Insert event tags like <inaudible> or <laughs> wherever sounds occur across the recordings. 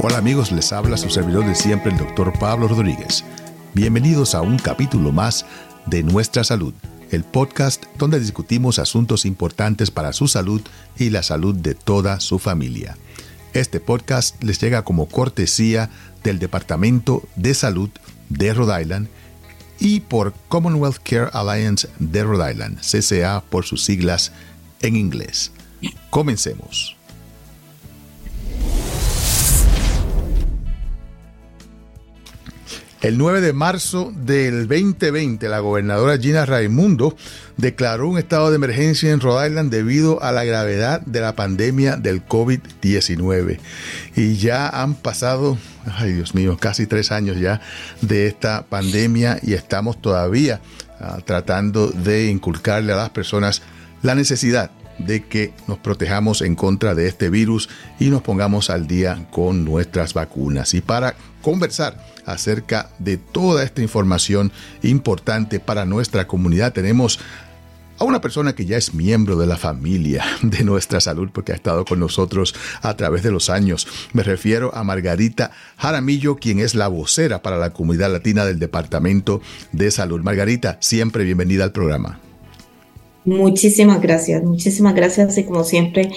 Hola amigos, les habla su servidor de siempre, el doctor Pablo Rodríguez. Bienvenidos a un capítulo más de Nuestra Salud, el podcast donde discutimos asuntos importantes para su salud y la salud de toda su familia. Este podcast les llega como cortesía del Departamento de Salud de Rhode Island y por Commonwealth Care Alliance de Rhode Island, CCA por sus siglas en inglés. Comencemos. El 9 de marzo del 2020, la gobernadora Gina Raimundo declaró un estado de emergencia en Rhode Island debido a la gravedad de la pandemia del COVID-19. Y ya han pasado, ay Dios mío, casi tres años ya de esta pandemia y estamos todavía ah, tratando de inculcarle a las personas la necesidad de que nos protejamos en contra de este virus y nos pongamos al día con nuestras vacunas. Y para conversar acerca de toda esta información importante para nuestra comunidad, tenemos a una persona que ya es miembro de la familia <laughs> de nuestra salud porque ha estado con nosotros a través de los años. Me refiero a Margarita Jaramillo, quien es la vocera para la comunidad latina del Departamento de Salud. Margarita, siempre bienvenida al programa. Muchísimas gracias, muchísimas gracias y como siempre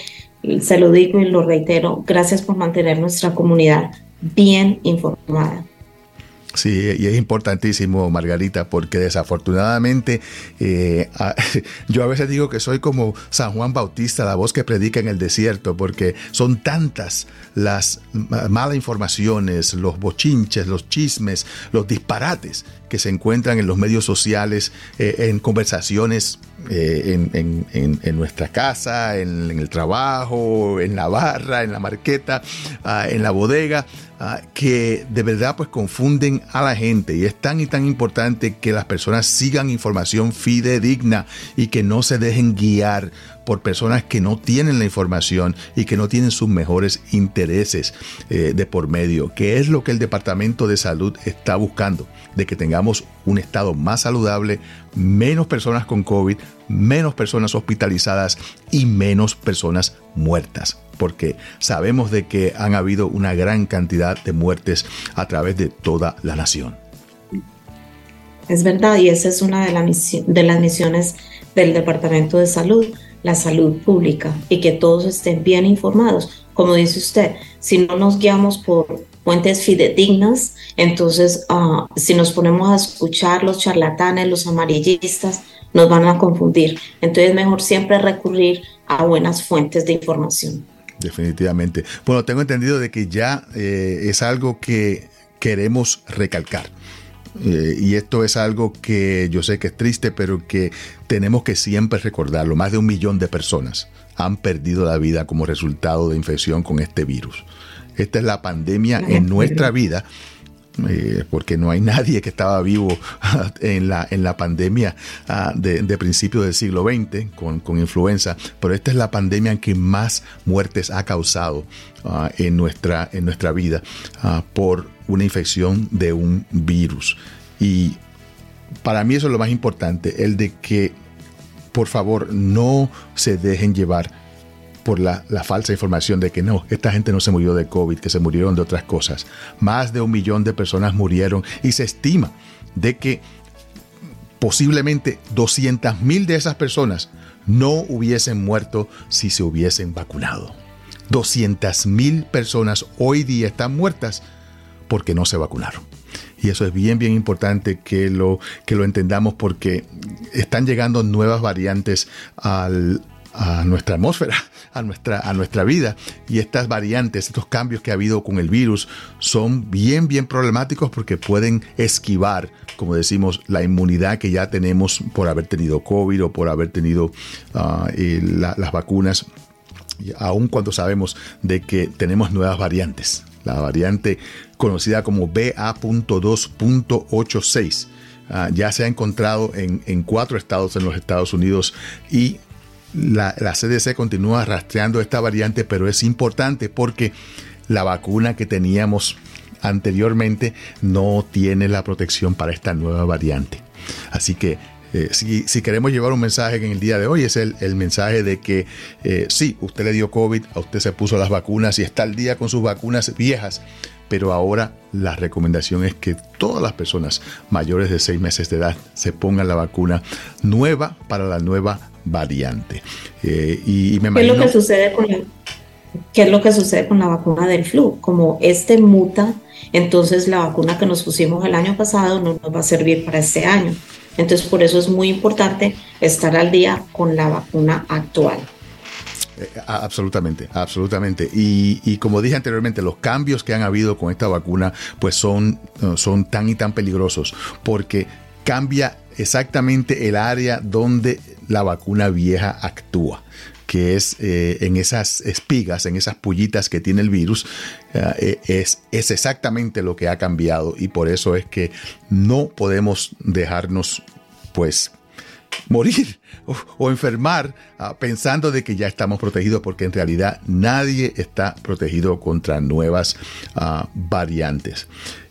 se lo digo y lo reitero, gracias por mantener nuestra comunidad bien informada. Sí, y es importantísimo, Margarita, porque desafortunadamente eh, <laughs> yo a veces digo que soy como San Juan Bautista, la voz que predica en el desierto, porque son tantas las malas informaciones, los bochinches, los chismes, los disparates que se encuentran en los medios sociales, eh, en conversaciones eh, en, nuestra casa, en, el trabajo, en la barra, en la marqueta, ah, en la bodega. Ah, que de verdad pues confunden a la gente. Y es tan y tan importante que las personas sigan información fidedigna y que no se dejen guiar por personas que no tienen la información y que no tienen sus mejores intereses eh, de por medio, que es lo que el Departamento de Salud está buscando, de que tengamos un estado más saludable, menos personas con COVID, menos personas hospitalizadas y menos personas muertas porque sabemos de que han habido una gran cantidad de muertes a través de toda la nación. Es verdad, y esa es una de, de las misiones del Departamento de Salud, la salud pública, y que todos estén bien informados. Como dice usted, si no nos guiamos por fuentes fidedignas, entonces ah, si nos ponemos a escuchar los charlatanes, los amarillistas, nos van a confundir. Entonces es mejor siempre recurrir a buenas fuentes de información. Definitivamente. Bueno, tengo entendido de que ya eh, es algo que queremos recalcar. Eh, y esto es algo que yo sé que es triste, pero que tenemos que siempre recordarlo. Más de un millón de personas han perdido la vida como resultado de infección con este virus. Esta es la pandemia en nuestra vida eh, porque no hay <laughs> nadie que estaba vivo <laughs> en la, en la pandemia ah, de, principios del siglo XX con, con, influenza, pero esta es la pandemia que más muertes ha causado ah, en, nuestra, en nuestra vida ah, por una infección de un virus. Y para mí eso es lo más importante, el de que por favor no se dejen llevar por la, falsa información de que no, esta gente no se murió de COVID, que se murieron de otras cosas. Más de un millón de personas murieron y se estima de que posiblemente 200 mil de esas personas no hubiesen muerto si se hubiesen vacunado. 200 mil personas hoy día están muertas porque no se vacunaron. Y eso es bien, bien importante que lo, que lo entendamos porque están llegando nuevas variantes al, a nuestra atmósfera, a nuestra, a nuestra vida. Y estas variantes, estos cambios que ha habido con el virus son bien, bien problemáticos porque pueden esquivar, como decimos, la inmunidad que ya tenemos por haber tenido COVID o por haber tenido ah, las vacunas, aun cuando sabemos de que tenemos nuevas variantes. La variante conocida como BA.2.86 ah, ya se ha encontrado en, en cuatro estados en los Estados Unidos y la, CDC continúa rastreando esta variante, pero es importante porque la vacuna que teníamos anteriormente no tiene la protección para esta nueva variante. Así que eh, si, queremos llevar un mensaje en el día de hoy es el, el mensaje de que eh, sí, usted le dio COVID, a usted se puso las vacunas y está al día con sus vacunas viejas, pero ahora la recomendación es que todas las personas mayores de seis meses de edad se pongan la vacuna nueva para la nueva variante. Eh, y, me imagino, ¿Qué es lo que sucede con qué es lo que sucede con la vacuna del flu? Como este muta, entonces la vacuna que nos pusimos el año pasado no nos va a servir para este año. Entonces por eso es muy importante estar al día con la vacuna actual. Eh, absolutamente, absolutamente. Y, como dije anteriormente, los cambios que han habido con esta vacuna pues son, son tan y tan peligrosos porque cambia exactamente el área donde la vacuna vieja actúa que es eh, en esas espigas, en esas pullitas que tiene el virus, eh, es, es exactamente lo que ha cambiado y por eso es que no podemos dejarnos pues morir o, enfermar ah, pensando de que ya estamos protegidos porque en realidad nadie está protegido contra nuevas ah, variantes.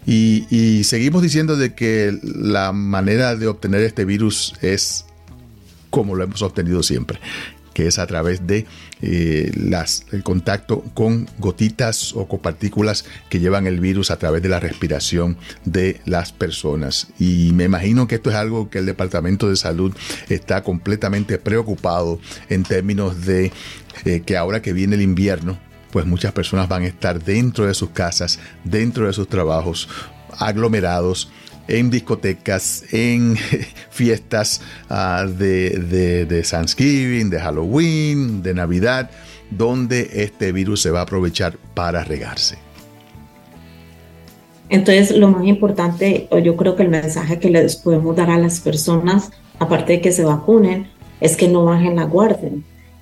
Y, seguimos diciendo de que la manera de obtener este virus es como lo hemos obtenido siempre, que es a través de eh, las, el contacto con gotitas o con partículas que llevan el virus a través de la respiración de las personas. Y me imagino que esto es algo que el Departamento de Salud está completamente preocupado en términos de eh, que ahora que viene el invierno, pues muchas personas van a estar dentro de sus casas, dentro de sus trabajos, aglomerados en discotecas, en <laughs> fiestas uh, de, de, de Thanksgiving, de Halloween, de Navidad, donde este virus se va a aprovechar para regarse. Entonces, lo más importante, o yo creo que el mensaje que les podemos dar a las personas, aparte de que se vacunen, es que no bajen la guardia,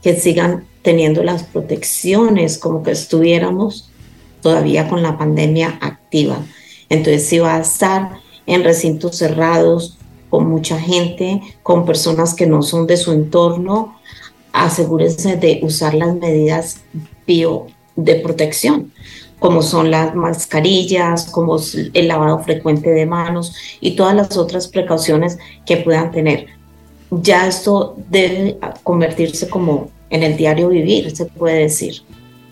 que sigan teniendo las protecciones como que estuviéramos todavía con la pandemia activa. Entonces, si va a estar en recintos cerrados, con mucha gente, con personas que no son de su entorno, asegúrense de usar las medidas bio de protección, como son las mascarillas, como el lavado frecuente de manos y todas las otras precauciones que puedan tener. Ya esto debe convertirse como en el diario vivir, se puede decir.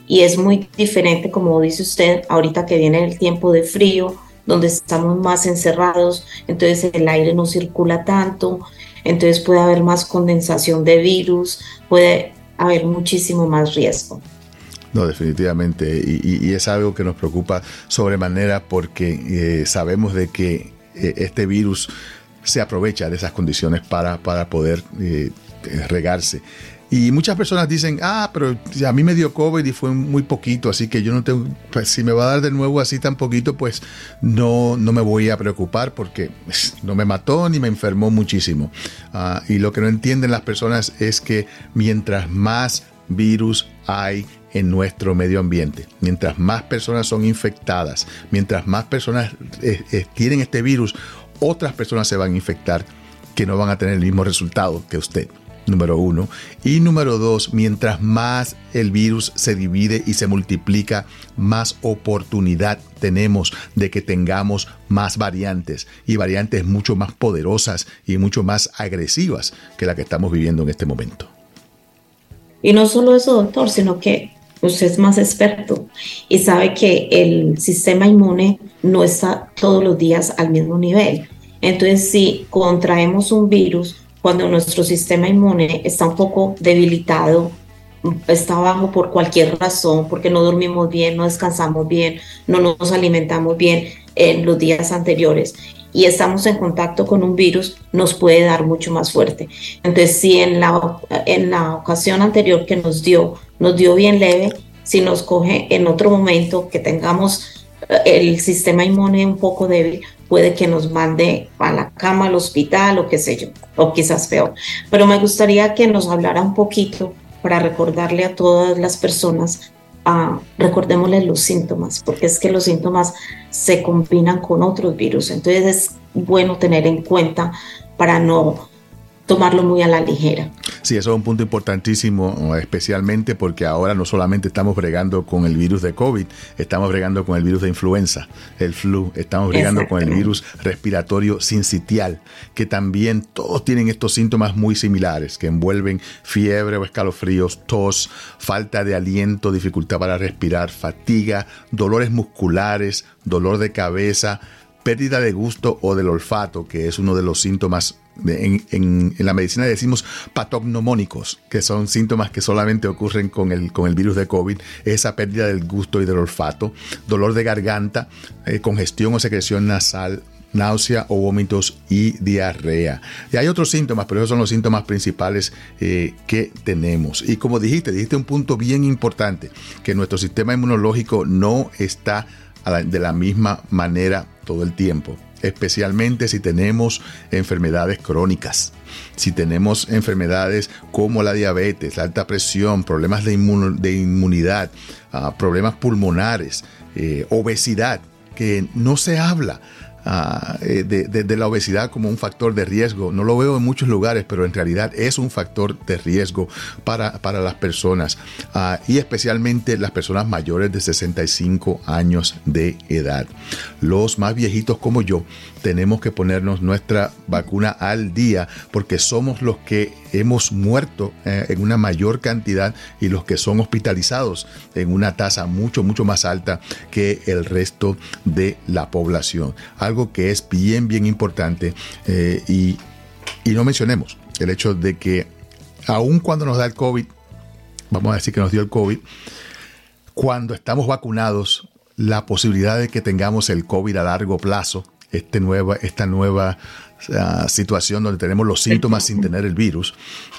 Y es muy diferente, como dice usted, ahorita que viene el tiempo de frío, donde estamos más encerrados, entonces el aire no circula tanto, entonces puede haber más condensación de virus, puede haber muchísimo más riesgo. No, definitivamente. Y, es algo que nos preocupa sobremanera porque eh, sabemos de que eh, este virus se aprovecha de esas condiciones para, para poder eh, regarse. Y muchas personas dicen, ah, pero a mí me dio COVID y fue muy poquito, así que yo no tengo, pues si me va a dar de nuevo así tan poquito, pues no, no me voy a preocupar porque no me mató ni me enfermó muchísimo. Ah, y lo que no entienden las personas es que mientras más virus hay en nuestro medio ambiente, mientras más personas son infectadas, mientras más personas eh, eh, tienen este virus, otras personas se van a infectar que no van a tener el mismo resultado que usted número uno. Y número dos, mientras más el virus se divide y se multiplica, más oportunidad tenemos de que tengamos más variantes y variantes mucho más poderosas y mucho más agresivas que la que estamos viviendo en este momento. Y no solo eso, doctor, sino que usted es más experto y sabe que el sistema inmune no está todos los días al mismo nivel. Entonces, si contraemos un virus, cuando nuestro sistema inmune está un poco debilitado, está bajo por cualquier razón, porque no dormimos bien, no descansamos bien, no nos alimentamos bien en los días anteriores y estamos en contacto con un virus, nos puede dar mucho más fuerte. Entonces, si en la, en la ocasión anterior que nos dio, nos dio bien leve, si nos coge en otro momento que tengamos eh, el sistema inmune un poco débil, puede que nos mande a la cama, al hospital o qué sé yo, o quizás peor. Pero me gustaría que nos hablara un poquito para recordarle a todas las personas, uh, recordémosle los síntomas, porque es que los síntomas se combinan con otros virus. Entonces es bueno tener en cuenta para no tomarlo muy a la ligera. Sí, eso es un punto importantísimo, especialmente porque ahora no solamente estamos bregando con el virus de COVID, estamos bregando con el virus de influenza, el flu, estamos bregando con el virus respiratorio sincitial, que también todos tienen estos síntomas muy similares, que envuelven fiebre o escalofríos, tos, falta de aliento, dificultad para respirar, fatiga, dolores musculares, dolor de cabeza, pérdida de gusto o del olfato, que es uno de los síntomas en, la medicina decimos patognomónicos, que son síntomas que solamente ocurren con el, con el virus de COVID, esa pérdida del gusto y del olfato, dolor de garganta, eh, congestión o secreción nasal, náusea o vómitos y diarrea. Y hay otros síntomas, pero esos son los síntomas principales eh, que tenemos. Y como dijiste, dijiste un punto bien importante, que nuestro sistema inmunológico no está de la misma manera todo el tiempo especialmente si tenemos enfermedades crónicas, si tenemos enfermedades como la diabetes, la alta presión, problemas de, inmunidad, ah, problemas pulmonares, eh, obesidad, que no se habla Ah, eh, de, la obesidad como un factor de riesgo. No lo veo en muchos lugares, pero en realidad es un factor de riesgo para, para las personas ah, y especialmente las personas mayores de 65 años de edad. Los más viejitos como yo tenemos que ponernos nuestra vacuna al día porque somos los que hemos muerto eh, en una mayor cantidad y los que son hospitalizados en una tasa mucho, mucho más alta que el resto de la población. Algo que es bien, bien importante eh, y, y no mencionemos el hecho de que aun cuando nos da el COVID, vamos a decir que nos dio el COVID, cuando estamos vacunados, la posibilidad de que tengamos el COVID a largo plazo este nueva, esta nueva ah, situación donde tenemos los síntomas sin tener el virus,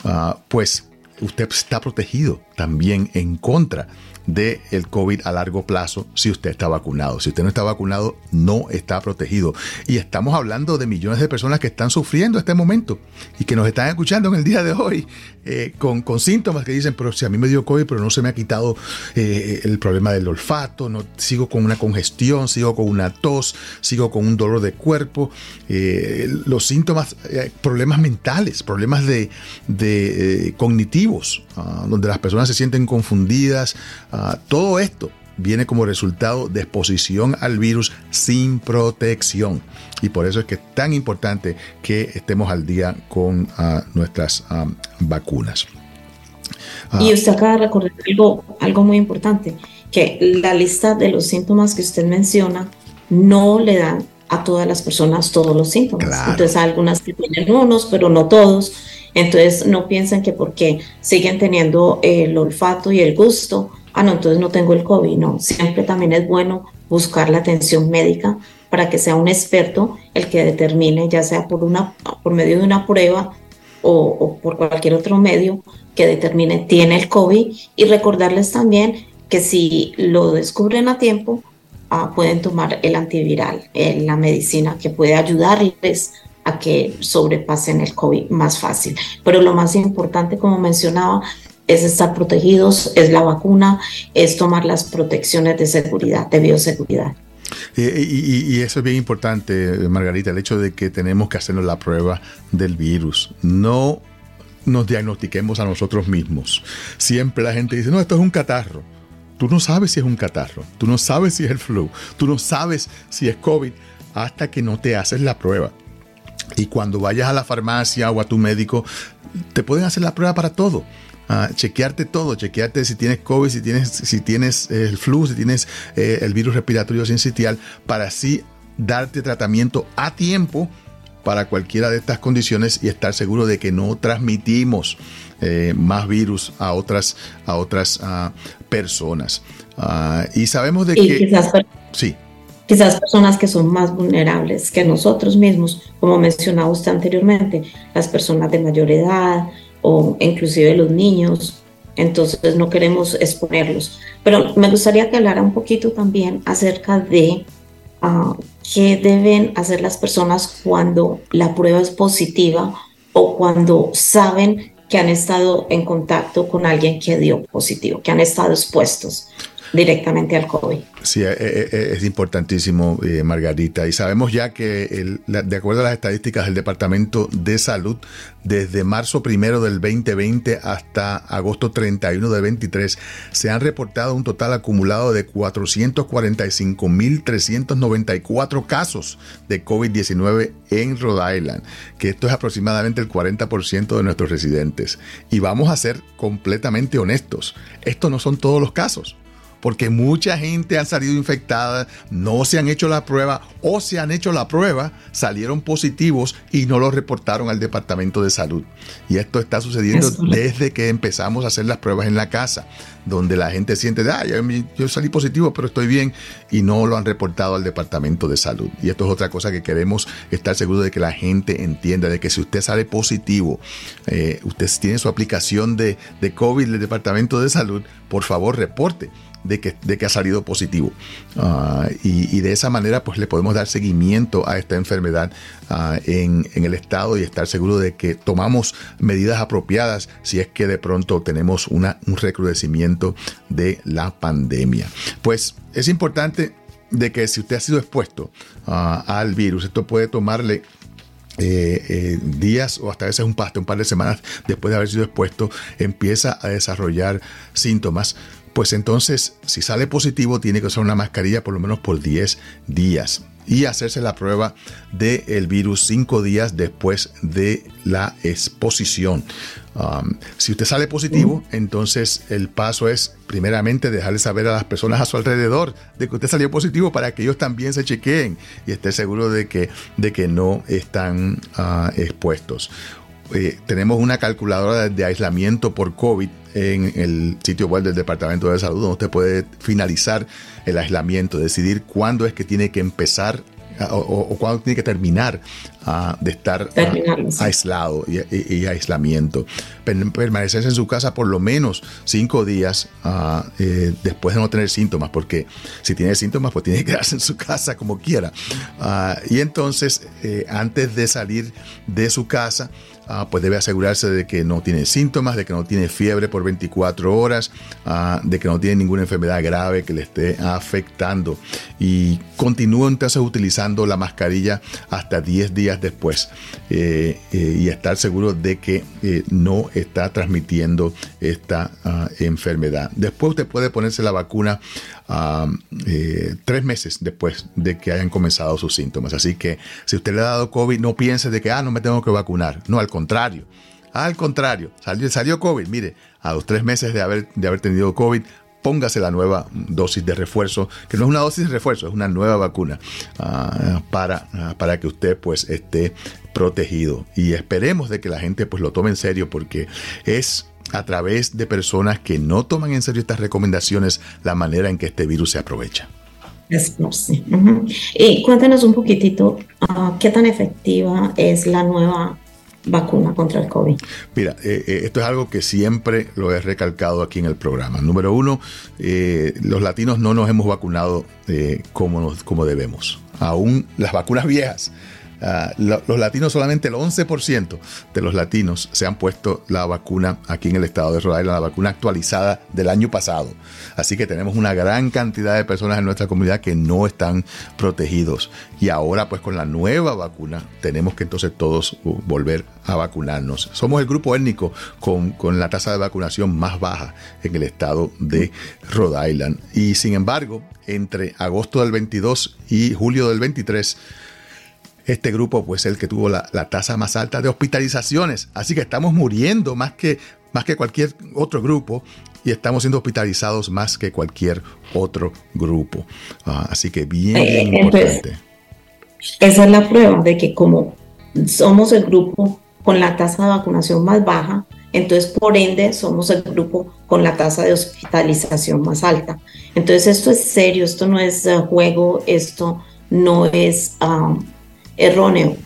ah, pues usted está protegido también en contra del el COVID a largo plazo si usted está vacunado. Si usted no está vacunado, no está protegido. Y estamos hablando de millones de personas que están sufriendo este momento y que nos están escuchando en el día de hoy eh, con, síntomas que dicen, pero si a mí me dio COVID, pero no se me ha quitado eh, el problema del olfato, no, sigo con una congestión, sigo con una tos, sigo con un dolor de cuerpo, eh, los síntomas, problemas mentales, problemas de, cognitivos, ah, donde las personas se sienten confundidas, ah, todo esto viene como resultado de exposición al virus sin protección. Y por eso es que es tan importante que estemos al día con ah, nuestras ah, vacunas. y usted acaba de recordar algo, algo muy importante, que la lista de los síntomas que usted menciona no le dan a todas las personas todos los síntomas. Entonces hay algunas que tienen unos, pero no todos. Entonces no piensen que porque siguen teniendo el olfato y el gusto, ah, no, entonces no tengo el COVID. No, siempre también es bueno buscar la atención médica para que sea un experto el que determine, ya sea por, una, por medio de una prueba o, por cualquier otro medio, que determine tiene el COVID y recordarles también que si lo descubren a tiempo, ah, pueden tomar el antiviral, la medicina que puede ayudarles que sobrepasen el COVID más fácil. Pero lo más importante, como mencionaba, es estar protegidos, es la vacuna, es tomar las protecciones de seguridad, de bioseguridad. Y, eso es bien importante, Margarita, el hecho de que tenemos que hacernos la prueba del virus. No nos diagnostiquemos a nosotros mismos. Siempre la gente dice, no, esto es un catarro. Tú no sabes si es un catarro, tú no sabes si es el flu, tú no sabes si es COVID hasta que no te haces la prueba. Y cuando vayas a la farmacia o a tu médico, te pueden hacer la prueba para todo chequearte todo, chequearte si tienes COVID, si tienes, si tienes el flu, si tienes eh, el virus respiratorio sincitial, para así darte tratamiento a tiempo para cualquiera de estas condiciones y estar seguro de que no transmitimos eh, más virus a otras, a otras ah, personas. Ah, y sabemos de que... Quizás, sí. Quizás personas que son más vulnerables que nosotros mismos, como mencionaba usted anteriormente, las personas de mayor edad, o inclusive los niños, entonces no queremos exponerlos. Pero me gustaría que hablara un poquito también acerca de uh, qué deben hacer las personas cuando la prueba es positiva o cuando saben que han estado en contacto con alguien que dio positivo, que han estado expuestos. Directamente al COVID. Sí, eh, eh, eh, es importantísimo, Margarita. Y sabemos ya que, de acuerdo a las estadísticas del Departamento de Salud, desde marzo primero del 2020 hasta agosto 31 del 23, se han reportado un total acumulado de 445.394 casos de COVID-19 en Rhode Island, que esto es aproximadamente el 40% de nuestros residentes. Y vamos a ser completamente honestos, estos no son todos los casos porque mucha gente ha salido infectada, no se han hecho la prueba o se han hecho la prueba, salieron positivos y no lo reportaron al Departamento de Salud. Y esto está sucediendo desde que empezamos a hacer las pruebas en la casa, donde la gente siente, ah, yo salí positivo, pero estoy bien, y no lo han reportado al Departamento de Salud. Y esto es otra cosa que queremos estar seguros de que la gente entienda, de que si usted sale positivo, eh, usted tiene su aplicación de, de COVID del Departamento de Salud, por favor reporte de que, de que ha salido positivo. Ah, y, de esa manera pues le podemos dar seguimiento a esta enfermedad ah, en, el estado y estar seguro de que tomamos medidas apropiadas si es que de pronto tenemos una, un recrudecimiento de la pandemia. Pues es importante de que si usted ha sido expuesto ah, al virus, esto puede tomarle eh, eh, días o hasta a veces un, un par de semanas después de haber sido expuesto, empieza a desarrollar síntomas pues entonces si sale positivo tiene que usar una mascarilla por lo menos por 10 días y hacerse la prueba del virus 5 días después de la exposición. Um, si usted sale positivo, entonces el paso es primeramente dejarle saber a las personas a su alrededor de que usted salió positivo para que ellos también se chequeen y esté seguro de que, de que no están uh, expuestos. Eh, tenemos una calculadora de aislamiento por COVID en el sitio web del Departamento de Salud, donde usted puede finalizar el aislamiento, decidir cuándo es que tiene que empezar o, cuándo tiene que terminar ah, de estar ah, aislado y, aislamiento. Permanecerse en su casa por lo menos cinco días ah, eh, después de no tener síntomas, porque si tiene síntomas, pues tiene que quedarse en su casa como quiera. y entonces, eh, antes de salir de su casa, Ah, pues debe asegurarse de que no tiene síntomas, de que no tiene fiebre por 24 horas, ah, de que no tiene ninguna enfermedad grave que le esté afectando. Y continúa entonces utilizando la mascarilla hasta 10 días después eh, eh, y estar seguro de que eh, no está transmitiendo esta ah, enfermedad. Después usted puede ponerse la vacuna tres meses después de que hayan comenzado sus síntomas. Así que si usted le ha dado COVID, no piense de que, ah, no me tengo que vacunar. No, al contrario. Al contrario, salió, salió COVID. Mire, a los tres meses de haber, de haber tenido COVID, póngase la nueva dosis de refuerzo, que no es una dosis de refuerzo, es una nueva vacuna ah, para, ah, para que usted pues esté protegido. Y esperemos de que la gente pues lo tome en serio porque es a través de personas que no toman en serio estas recomendaciones la manera en que este virus se aprovecha. Y cuéntanos un poquitito qué tan efectiva es la nueva vacuna contra el COVID? Mira, eh, eh, esto es algo que siempre lo he recalcado aquí en el programa. Número uno, eh, los latinos no nos hemos vacunado como, como debemos. Aún las vacunas viejas Ah, los latinos, solamente el 11% de los latinos se han puesto la vacuna aquí en el estado de Rhode Island, la vacuna actualizada del año pasado. Así que tenemos una gran cantidad de personas en nuestra comunidad que no están protegidos. Y ahora pues con la nueva vacuna tenemos que entonces todos uh, volver a vacunarnos. Somos el grupo étnico con, con la tasa de vacunación más baja en el estado de Rhode Island. Y sin embargo, entre agosto del 22 y julio del 23, este grupo pues el que tuvo la, tasa más alta de hospitalizaciones. Así que estamos muriendo más que, más que cualquier otro grupo y estamos siendo hospitalizados más que cualquier otro grupo. Ah, así que bien, bien eh, importante. Esa es la prueba de que como somos el grupo con la tasa de vacunación más baja, entonces por ende somos el grupo con la tasa de hospitalización más alta. Entonces esto es serio, esto no es uh, juego, esto no es... Um, erróneo.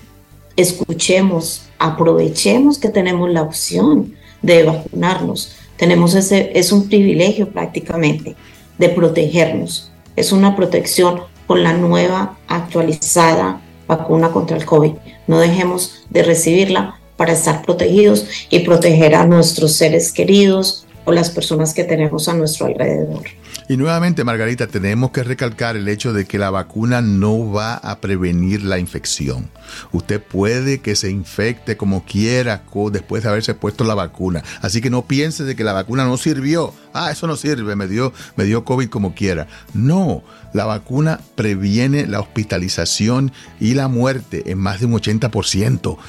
Escuchemos, aprovechemos que tenemos la opción de vacunarnos. Tenemos ese, es un privilegio prácticamente de protegernos. Es una protección con la nueva actualizada vacuna contra el COVID. No dejemos de recibirla para estar protegidos y proteger a nuestros seres queridos o las personas que tenemos a nuestro alrededor. Y nuevamente, Margarita, tenemos que recalcar el hecho de que la vacuna no va a prevenir la infección. Usted puede que se infecte como quiera después de haberse puesto la vacuna. Así que no piense de que la vacuna no sirvió. Ah, eso no sirve, me dio, me dio COVID como quiera. No, la vacuna previene la hospitalización y la muerte en más de un 80%. <laughs>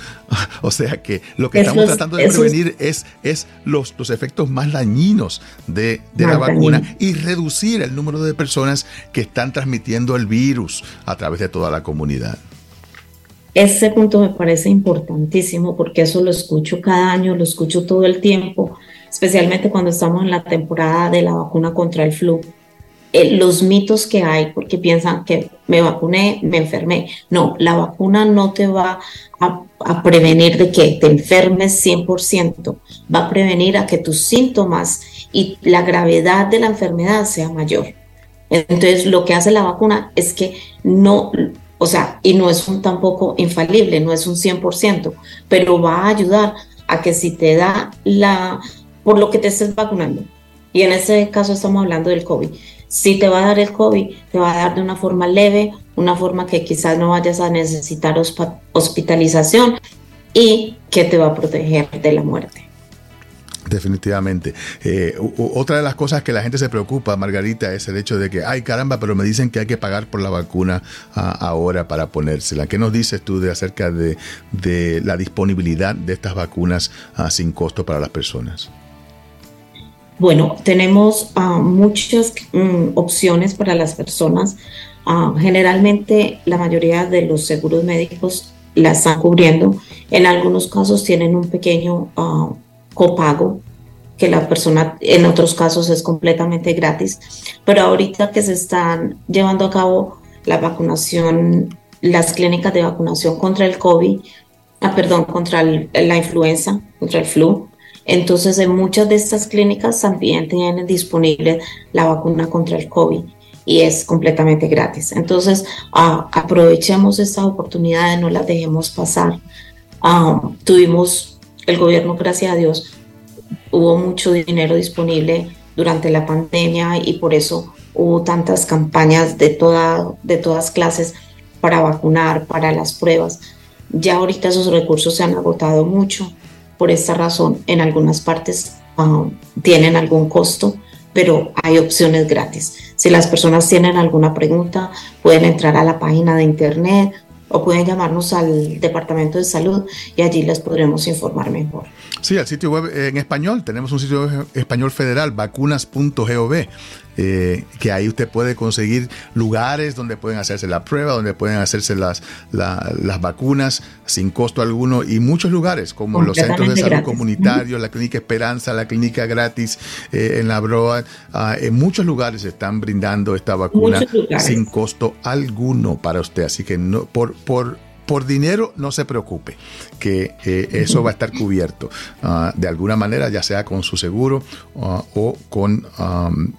O sea que lo que estamos tratando de prevenir es, es los, los efectos más dañinos de, la vacuna y reducir el número de personas que están transmitiendo el virus a través de toda la comunidad. Ese punto me parece importantísimo porque eso lo escucho cada año, lo escucho todo el tiempo, especialmente cuando estamos en la temporada de la vacuna contra el flu. Eh, los mitos que hay, porque piensan que me vacuné, me enfermé. No, la vacuna no te va a, a prevenir de que te enfermes 100%, va a prevenir a que tus síntomas y la gravedad de la enfermedad sea mayor. Entonces, lo que hace la vacuna es que no o sea, y no es un tampoco infalible, no es un 100%, pero va a ayudar a que si te da la, por lo que te estés vacunando, y en este caso estamos hablando del COVID, si te va a dar el COVID, te va a dar de una forma leve, una forma que quizás no vayas a necesitar hospitalización y que te va a proteger de la muerte. Definitivamente. Eh, otra de las cosas que la gente se preocupa, Margarita, es el hecho de que, ay caramba, pero me dicen que hay que pagar por la vacuna ah, ahora para ponérsela. ¿Qué nos dices tú de acerca de, la disponibilidad de estas vacunas ah, sin costo para las personas? Bueno, tenemos ah, muchas mm, opciones para las personas. generalmente la mayoría de los seguros médicos la están cubriendo. En algunos casos tienen un pequeño copago, que la persona en otros casos es completamente gratis, pero ahorita que se están llevando a cabo la vacunación, las clínicas de vacunación contra el COVID, ah, perdón, contra la influenza, contra el flu, entonces en muchas de estas clínicas también tienen disponible la vacuna contra el COVID y es completamente gratis. Entonces, ah, aprovechemos esta oportunidad, no la dejemos pasar. Ah, tuvimos el gobierno, gracias a Dios, hubo mucho dinero disponible durante la pandemia y por eso hubo tantas campañas de, toda, de todas clases para vacunar, para las pruebas. Ya ahorita esos recursos se han agotado mucho. Por esta razón, en algunas partes ah, tienen algún costo, pero hay opciones gratis. Si las personas tienen alguna pregunta, pueden entrar a la página de internet o pueden llamarnos al Departamento de Salud y allí les podremos informar mejor. Sí, el sitio web en español, tenemos un sitio web español federal, vacunas.gov. Eh, que ahí usted puede conseguir lugares donde pueden hacerse la prueba, donde pueden hacerse las, las vacunas sin costo alguno y muchos lugares como los centros de salud comunitarios, la Clínica Esperanza, la Clínica Gratis eh, en la Broad, ah, en muchos lugares están brindando esta vacuna sin costo alguno para usted. Así que no, por, por por dinero no se preocupe, que eh, eso va a estar cubierto ah, de alguna manera, ya sea con su seguro ah, o con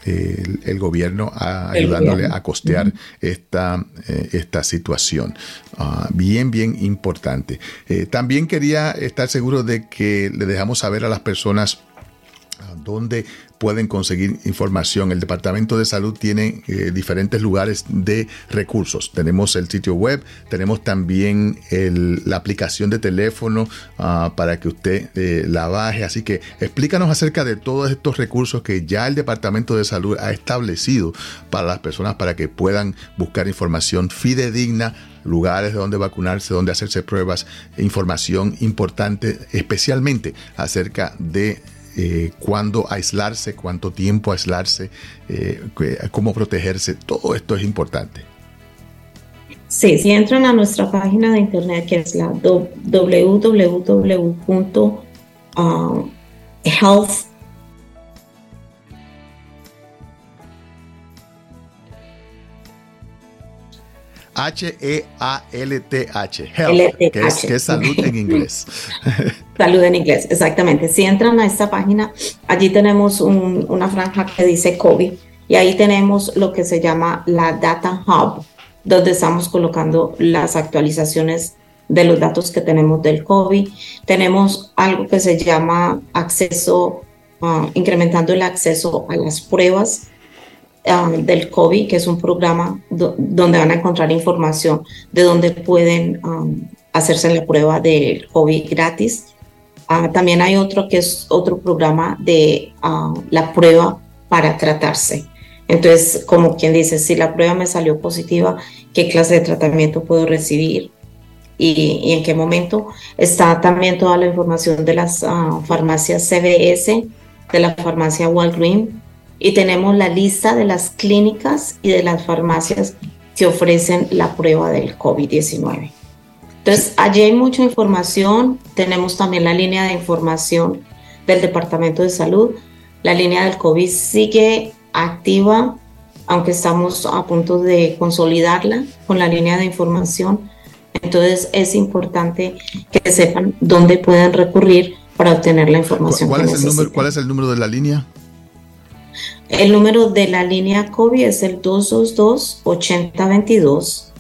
el, gobierno ayudándole a costear esta, eh, esta situación. Ah, bien, bien importante. Eh, también quería estar seguro de que le dejamos saber a las personas dónde pueden conseguir información. El Departamento de Salud tiene eh, diferentes lugares de recursos. Tenemos el sitio web, tenemos también la aplicación de teléfono ah, para que usted eh, la baje. Así que explícanos acerca de todos estos recursos que ya el Departamento de Salud ha establecido para las personas para que puedan buscar información fidedigna lugares de donde vacunarse, donde hacerse pruebas, información importante, especialmente acerca de eh, cuándo aislarse, cuánto tiempo aislarse, eh, cómo protegerse, todo esto es importante. Sí, si entran a nuestra página de internet que es la www.health H-E-A-L-T-H. Health, que es, salud en inglés. <laughs> Salud en inglés, exactamente. Si entran a esta página, allí tenemos una franja que dice COVID y ahí tenemos lo que se llama la Data Hub, donde estamos colocando las actualizaciones de los datos que tenemos del COVID. Tenemos algo que se llama acceso, ah, incrementando el acceso a las pruebas ah, del COVID, que es un programa donde van a encontrar información de dónde pueden hacerse la prueba del COVID gratis. Ah, también hay otro que es otro programa de la prueba para tratarse. Entonces, como quien dice, si la prueba me salió positiva, ¿qué clase de tratamiento puedo recibir? Y, en qué momento. Está también toda la información de las farmacias CBS, de la farmacia Walgreens, y tenemos la lista de las clínicas y de las farmacias que ofrecen la prueba del COVID-19. Entonces, allí hay mucha información. Tenemos también la línea de información del Departamento de Salud. La línea del COVID sigue activa, aunque estamos a punto de consolidarla con la línea de información. Entonces, es importante que sepan dónde pueden recurrir para obtener la información. ¿Cuál, es, el número, ¿cuál es el número de la línea? El número de la línea COVID es el 222-8022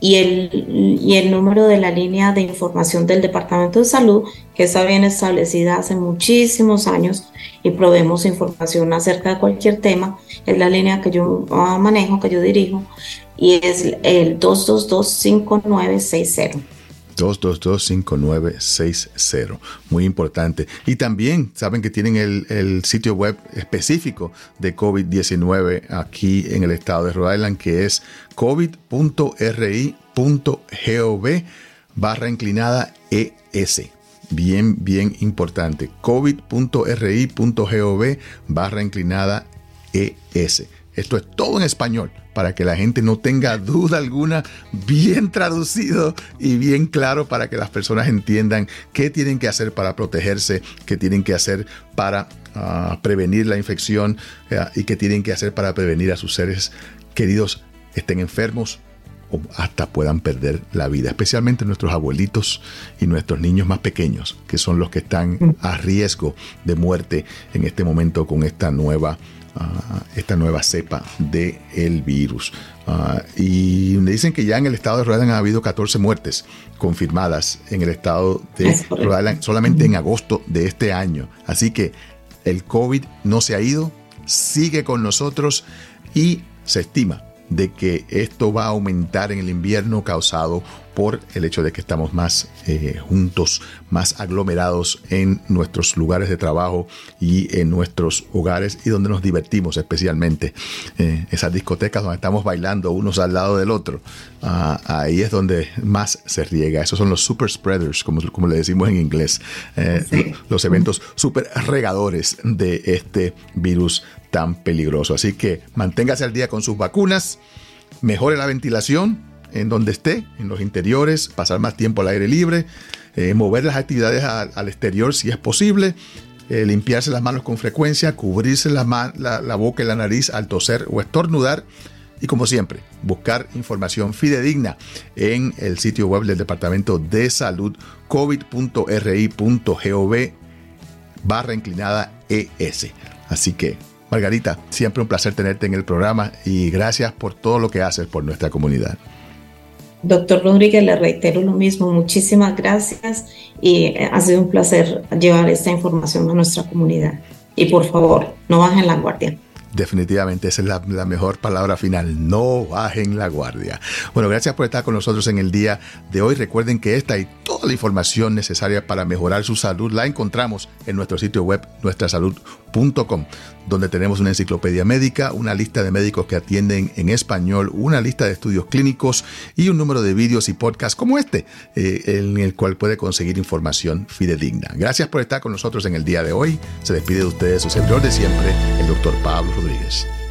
y el, y el número de la línea de información del Departamento de Salud, que está bien establecida hace muchísimos años y proveemos información acerca de cualquier tema, es la línea que yo ah, manejo, que yo dirijo, y es el 222-5960. 222-5960. Muy importante. Y también saben que tienen el, sitio web específico de COVID-19 aquí en el estado de Rhode Island, que es covid.ri.gov barra inclinada ES. Bien, bien importante. covid.ri.gov barra inclinada ES. Esto es todo en español para que la gente no tenga duda alguna, bien traducido y bien claro para que las personas entiendan qué tienen que hacer para protegerse, qué tienen que hacer para ah, prevenir la infección eh, y qué tienen que hacer para prevenir a sus seres queridos estén enfermos o hasta puedan perder la vida, especialmente nuestros abuelitos y nuestros niños más pequeños, que son los que están a riesgo de muerte en este momento con esta nueva esta nueva cepa del el virus. Ah, y me dicen que ya en el estado de Rhode Island ha habido 14 muertes confirmadas en el estado de Rhode Island solamente en agosto de este año. Así que el COVID no se ha ido, sigue con nosotros y se estima de que esto va a aumentar en el invierno causado por el hecho de que estamos más eh, juntos, más aglomerados en nuestros lugares de trabajo y en nuestros hogares y donde nos divertimos especialmente. Eh, esas discotecas donde estamos bailando unos al lado del otro, ah, ahí es donde más se riega. Esos son los super spreaders, como, como le decimos en inglés, eh, los eventos super regadores de este virus tan peligroso. Así que manténgase al día con sus vacunas, mejore la ventilación en donde esté, en los interiores, pasar más tiempo al aire libre, eh, mover las actividades al exterior si es posible, eh, limpiarse las manos con frecuencia, cubrirse la, la, boca y la nariz al toser o estornudar. Y como siempre, buscar información fidedigna en el sitio web del Departamento de Salud covid.ri.gov barra inclinada ES. Así que, Margarita, siempre un placer tenerte en el programa y gracias por todo lo que haces por nuestra comunidad. Doctor Rodríguez, le reitero lo mismo, muchísimas gracias y eh, ha sido un placer llevar esta información a nuestra comunidad. Y por favor, no bajen la guardia. Definitivamente, esa es la, mejor palabra final. No bajen la guardia. Bueno, gracias por estar con nosotros en el día de hoy. Recuerden que esta y toda la información necesaria para mejorar su salud la encontramos en nuestro sitio web, nuestrasalud.com donde tenemos una enciclopedia médica, una lista de médicos que atienden en español, una lista de estudios clínicos y un número de vídeos y podcasts como este, eh, en el cual puede conseguir información fidedigna. Gracias por estar con nosotros en el día de hoy. Se despide de ustedes su servidor de siempre, el doctor Pablo Rodríguez. Rodriguez.